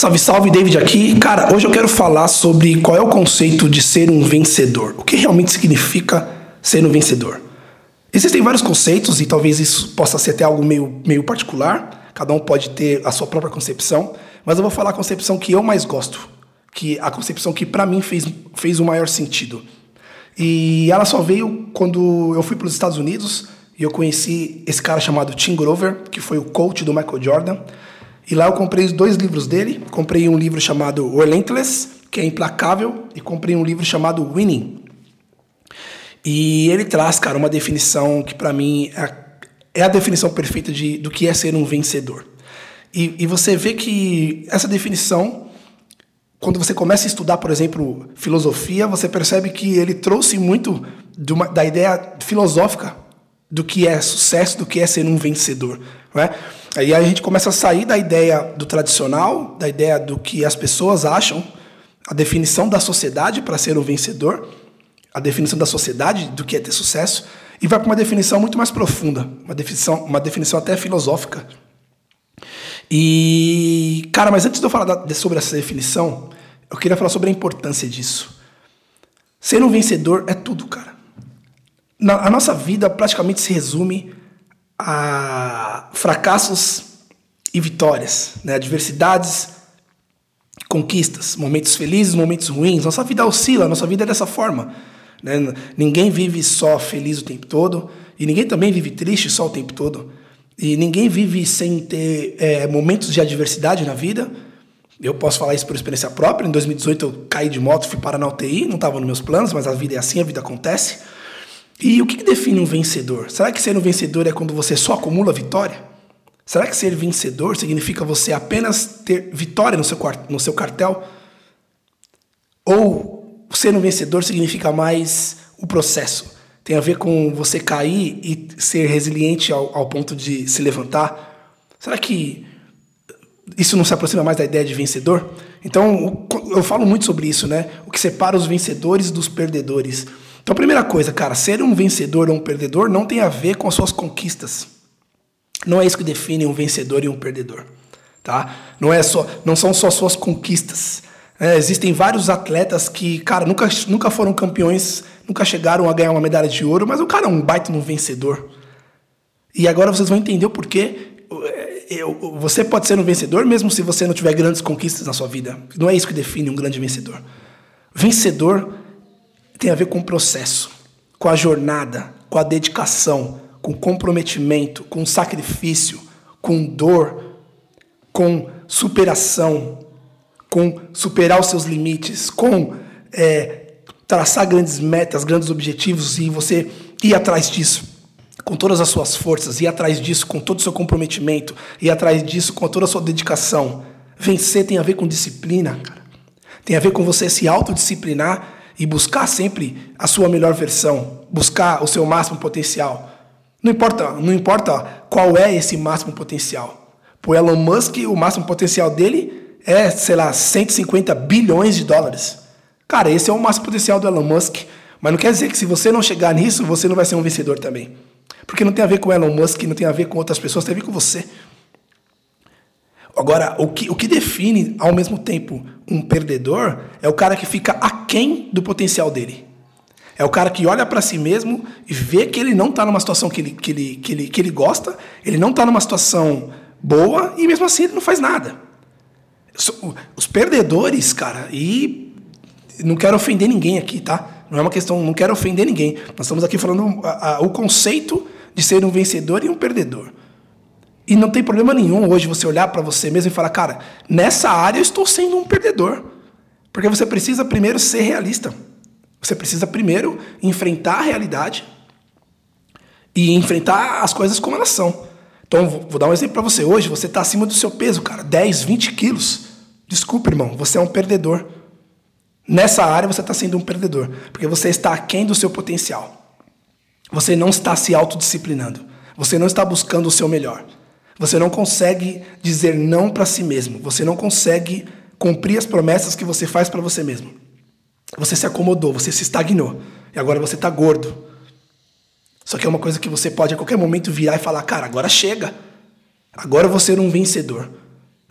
Salve, salve, David aqui. Cara, hoje eu quero falar sobre qual é o conceito de ser um vencedor. O que realmente significa ser um vencedor? Existem vários conceitos e talvez isso possa ser até algo meio, meio particular. Cada um pode ter a sua própria concepção, mas eu vou falar a concepção que eu mais gosto, que a concepção que para mim fez, fez o maior sentido. E ela só veio quando eu fui para os Estados Unidos e eu conheci esse cara chamado Tim Grover, que foi o coach do Michael Jordan. E lá eu comprei os dois livros dele. Comprei um livro chamado Relentless, que é implacável, e comprei um livro chamado Winning. E ele traz, cara, uma definição que para mim é, é a definição perfeita de, do que é ser um vencedor. E, e você vê que essa definição, quando você começa a estudar, por exemplo, filosofia, você percebe que ele trouxe muito uma, da ideia filosófica do que é sucesso, do que é ser um vencedor. Né? Aí a gente começa a sair da ideia do tradicional, da ideia do que as pessoas acham, a definição da sociedade para ser um vencedor, a definição da sociedade do que é ter sucesso, e vai para uma definição muito mais profunda, uma definição, uma definição até filosófica. E, cara, mas antes de eu falar da, sobre essa definição, eu queria falar sobre a importância disso. Ser um vencedor é tudo, cara na, a nossa vida praticamente se resume a fracassos e vitórias, né? adversidades, conquistas, momentos felizes, momentos ruins. Nossa vida oscila, nossa vida é dessa forma. Né? Ninguém vive só feliz o tempo todo e ninguém também vive triste só o tempo todo. E ninguém vive sem ter é, momentos de adversidade na vida. Eu posso falar isso por experiência própria. Em 2018 eu caí de moto, fui parar na UTI, não estava nos meus planos, mas a vida é assim, a vida acontece. E o que define um vencedor? Será que ser um vencedor é quando você só acumula vitória? Será que ser vencedor significa você apenas ter vitória no seu, no seu cartel? Ou ser um vencedor significa mais o processo? Tem a ver com você cair e ser resiliente ao, ao ponto de se levantar? Será que isso não se aproxima mais da ideia de vencedor? Então, eu falo muito sobre isso, né? O que separa os vencedores dos perdedores. Então, primeira coisa, cara, ser um vencedor ou um perdedor não tem a ver com as suas conquistas. Não é isso que define um vencedor e um perdedor, tá? Não é só, não são só suas conquistas. É, existem vários atletas que, cara, nunca, nunca foram campeões, nunca chegaram a ganhar uma medalha de ouro, mas o cara é um baita no vencedor. E agora vocês vão entender o porquê. Você pode ser um vencedor mesmo se você não tiver grandes conquistas na sua vida. Não é isso que define um grande vencedor. Vencedor tem a ver com o processo, com a jornada, com a dedicação, com comprometimento, com sacrifício, com dor, com superação, com superar os seus limites, com é, traçar grandes metas, grandes objetivos e você ir atrás disso com todas as suas forças, ir atrás disso com todo o seu comprometimento, ir atrás disso com toda a sua dedicação. Vencer tem a ver com disciplina, cara. Tem a ver com você se autodisciplinar e buscar sempre a sua melhor versão, buscar o seu máximo potencial. Não importa, não importa qual é esse máximo potencial. Por Elon Musk, o máximo potencial dele é, sei lá, 150 bilhões de dólares. Cara, esse é o máximo potencial do Elon Musk. Mas não quer dizer que se você não chegar nisso, você não vai ser um vencedor também. Porque não tem a ver com Elon Musk, não tem a ver com outras pessoas, tem a ver com você. Agora, o que, o que define ao mesmo tempo um perdedor é o cara que fica aquém do potencial dele. É o cara que olha para si mesmo e vê que ele não está numa situação que ele, que, ele, que, ele, que ele gosta, ele não está numa situação boa e mesmo assim ele não faz nada. Os perdedores, cara, e não quero ofender ninguém aqui, tá? Não é uma questão, não quero ofender ninguém. Nós estamos aqui falando a, a, o conceito de ser um vencedor e um perdedor. E não tem problema nenhum hoje você olhar para você mesmo e falar, cara, nessa área eu estou sendo um perdedor. Porque você precisa primeiro ser realista. Você precisa primeiro enfrentar a realidade e enfrentar as coisas como elas são. Então, vou dar um exemplo para você. Hoje você está acima do seu peso, cara, 10, 20 quilos. Desculpa, irmão, você é um perdedor. Nessa área você está sendo um perdedor, porque você está aquém do seu potencial. Você não está se autodisciplinando. Você não está buscando o seu melhor. Você não consegue dizer não para si mesmo. Você não consegue cumprir as promessas que você faz para você mesmo. Você se acomodou, você se estagnou. E agora você está gordo. Só que é uma coisa que você pode a qualquer momento virar e falar: cara, agora chega. Agora eu vou ser um vencedor.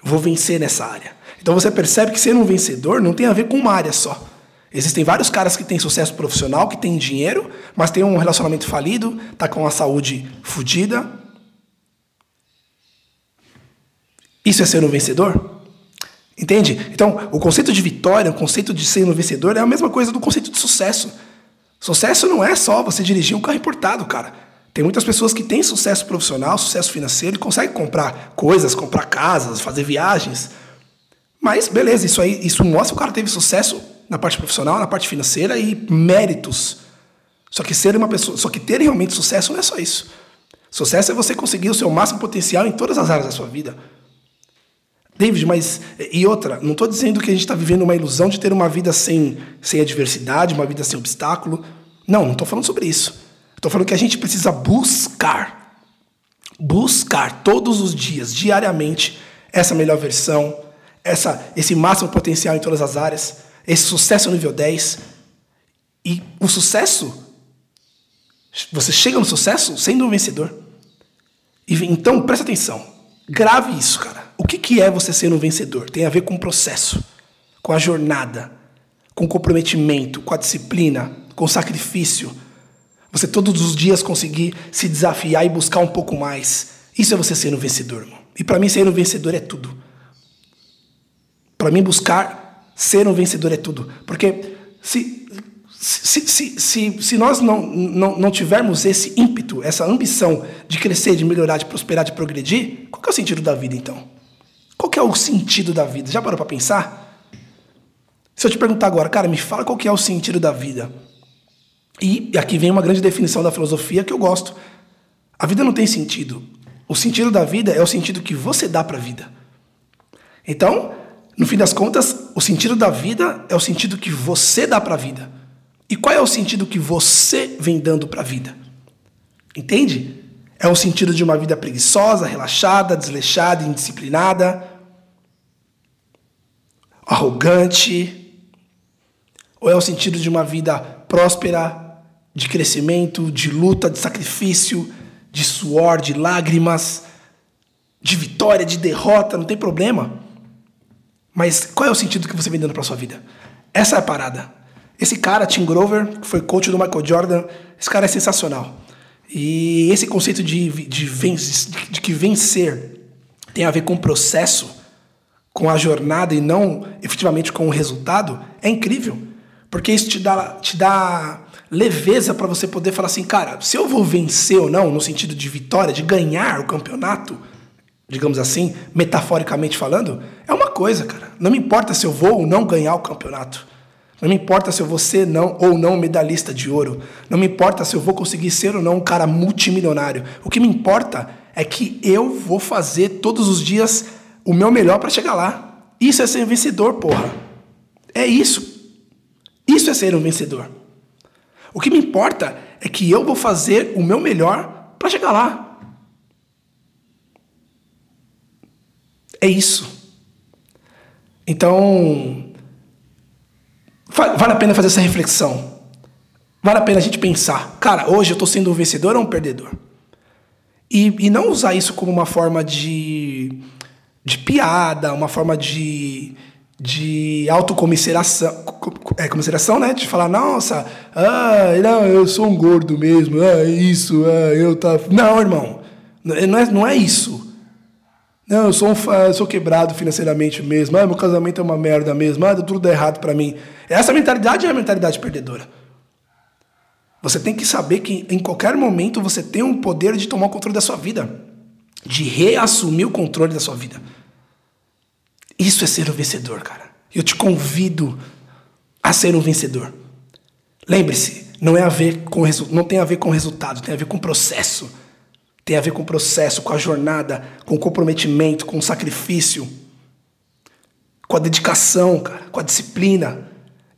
Eu vou vencer nessa área. Então você percebe que ser um vencedor não tem a ver com uma área só. Existem vários caras que têm sucesso profissional, que têm dinheiro, mas têm um relacionamento falido, tá com a saúde fodida. Isso é ser um vencedor? Entende? Então, o conceito de vitória, o conceito de ser um vencedor é a mesma coisa do conceito de sucesso. Sucesso não é só você dirigir um carro importado, cara. Tem muitas pessoas que têm sucesso profissional, sucesso financeiro e conseguem comprar coisas, comprar casas, fazer viagens. Mas beleza, isso aí, isso mostra que o cara teve sucesso na parte profissional, na parte financeira e méritos. Só que ser uma pessoa, só que ter realmente sucesso não é só isso. Sucesso é você conseguir o seu máximo potencial em todas as áreas da sua vida. David, mas e outra, não estou dizendo que a gente está vivendo uma ilusão de ter uma vida sem, sem adversidade, uma vida sem obstáculo. Não, não estou falando sobre isso. Estou falando que a gente precisa buscar, buscar todos os dias, diariamente, essa melhor versão, essa, esse máximo potencial em todas as áreas, esse sucesso nível 10. E o sucesso, você chega no sucesso sendo um vencedor. E, então, presta atenção, grave isso, cara. O que, que é você ser um vencedor? Tem a ver com o processo, com a jornada, com o comprometimento, com a disciplina, com o sacrifício. Você todos os dias conseguir se desafiar e buscar um pouco mais. Isso é você ser um vencedor, irmão. E para mim, ser um vencedor é tudo. Para mim, buscar ser um vencedor é tudo. Porque se, se, se, se, se nós não, não, não tivermos esse ímpeto, essa ambição de crescer, de melhorar, de prosperar, de progredir, qual é o sentido da vida então? Qual é o sentido da vida? Já parou para pensar? Se eu te perguntar agora, cara, me fala qual que é o sentido da vida. E aqui vem uma grande definição da filosofia que eu gosto. A vida não tem sentido. O sentido da vida é o sentido que você dá para a vida. Então, no fim das contas, o sentido da vida é o sentido que você dá para a vida. E qual é o sentido que você vem dando para a vida? Entende? É o sentido de uma vida preguiçosa, relaxada, desleixada, indisciplinada, arrogante? Ou é o sentido de uma vida próspera, de crescimento, de luta, de sacrifício, de suor, de lágrimas, de vitória, de derrota? Não tem problema. Mas qual é o sentido que você vem dando para sua vida? Essa é a parada. Esse cara, Tim Grover, que foi coach do Michael Jordan, esse cara é sensacional. E esse conceito de, de, vencer, de que vencer tem a ver com processo, com a jornada e não efetivamente com o resultado, é incrível. Porque isso te dá, te dá leveza para você poder falar assim, cara, se eu vou vencer ou não, no sentido de vitória, de ganhar o campeonato, digamos assim, metaforicamente falando, é uma coisa, cara. Não me importa se eu vou ou não ganhar o campeonato. Não me importa se eu vou ser não, ou não medalhista de ouro. Não me importa se eu vou conseguir ser ou não um cara multimilionário. O que me importa é que eu vou fazer todos os dias o meu melhor para chegar lá. Isso é ser vencedor, porra. É isso. Isso é ser um vencedor. O que me importa é que eu vou fazer o meu melhor para chegar lá. É isso. Então, Vale a pena fazer essa reflexão. Vale a pena a gente pensar, cara, hoje eu estou sendo um vencedor ou um perdedor? E, e não usar isso como uma forma de, de piada, uma forma de, de autocomiseração, é, comisseração, né? De falar, nossa, ah, não, eu sou um gordo mesmo, ah, isso, ah, eu tá. Não, irmão, não é, não é isso. Não, eu sou, um, eu sou quebrado financeiramente mesmo. Ah, meu casamento é uma merda mesmo. Ah, tudo dá errado para mim. Essa mentalidade é a mentalidade perdedora. Você tem que saber que em qualquer momento você tem um poder de tomar o controle da sua vida, de reassumir o controle da sua vida. Isso é ser um vencedor, cara. Eu te convido a ser um vencedor. Lembre-se, não é a ver com não tem a ver com resultado, tem a ver com processo. Tem a ver com o processo, com a jornada, com o comprometimento, com o sacrifício, com a dedicação, cara, com a disciplina,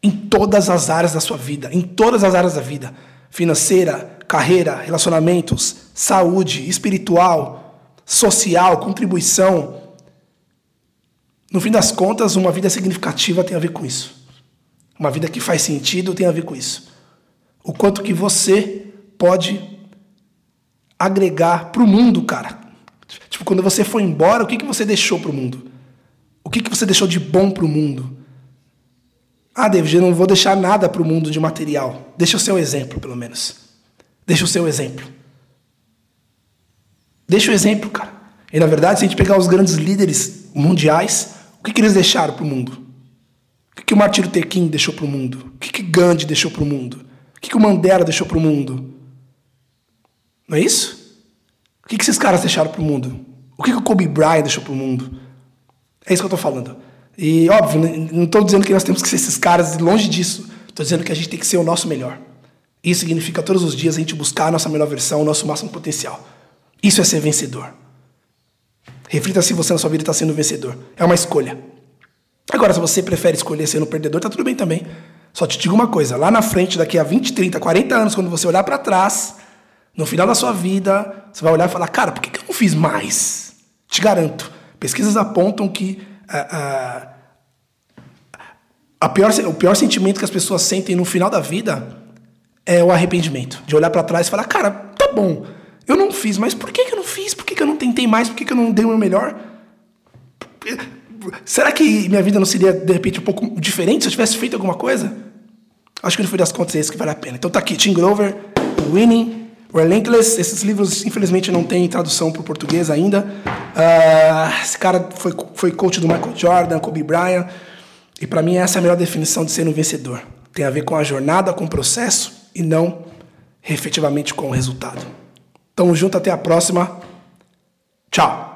em todas as áreas da sua vida, em todas as áreas da vida, financeira, carreira, relacionamentos, saúde, espiritual, social, contribuição. No fim das contas, uma vida significativa tem a ver com isso. Uma vida que faz sentido tem a ver com isso. O quanto que você pode agregar para o mundo, cara. Tipo, quando você foi embora, o que, que você deixou para o mundo? O que, que você deixou de bom para o mundo? Ah, David, eu não vou deixar nada para o mundo de material. Deixa o seu exemplo, pelo menos. Deixa o seu exemplo. Deixa o exemplo, cara. E na verdade, se a gente pegar os grandes líderes mundiais, o que, que eles deixaram para o mundo? O que, que o Martin Luther King deixou para o mundo? O que, que Gandhi deixou para o mundo? O que, que o Mandela deixou para o mundo? Não é isso? O que, que esses caras deixaram para o mundo? O que, que o Kobe Bryant deixou para o mundo? É isso que eu estou falando. E, óbvio, não estou dizendo que nós temos que ser esses caras, longe disso. Estou dizendo que a gente tem que ser o nosso melhor. Isso significa todos os dias a gente buscar a nossa melhor versão, o nosso máximo potencial. Isso é ser vencedor. Reflita se você na sua vida está sendo vencedor. É uma escolha. Agora, se você prefere escolher ser um perdedor, tá tudo bem também. Só te digo uma coisa: lá na frente, daqui a 20, 30, 40 anos, quando você olhar para trás, no final da sua vida, você vai olhar e falar: cara, por que, eu não fiz mais? Te garanto. Pesquisas apontam que uh, uh, a pior, o pior sentimento que as pessoas sentem no final da vida é o arrependimento. De olhar para trás e falar: cara, tá bom, eu não fiz, mas por que, que eu não fiz? Por que, que eu não tentei mais? Por que, que eu não dei o meu melhor? Será que minha vida não seria, de repente, um pouco diferente se eu tivesse feito alguma coisa? Acho que no fim das contas é isso que vale a pena. Então tá aqui, Tim Grover, Winning, Relentless. Esses livros, infelizmente, não têm tradução para o português ainda. Uh, esse cara foi, foi coach do Michael Jordan, Kobe Bryant. E para mim essa é a melhor definição de ser um vencedor. Tem a ver com a jornada, com o processo e não efetivamente com o resultado. Tamo junto, até a próxima. Tchau.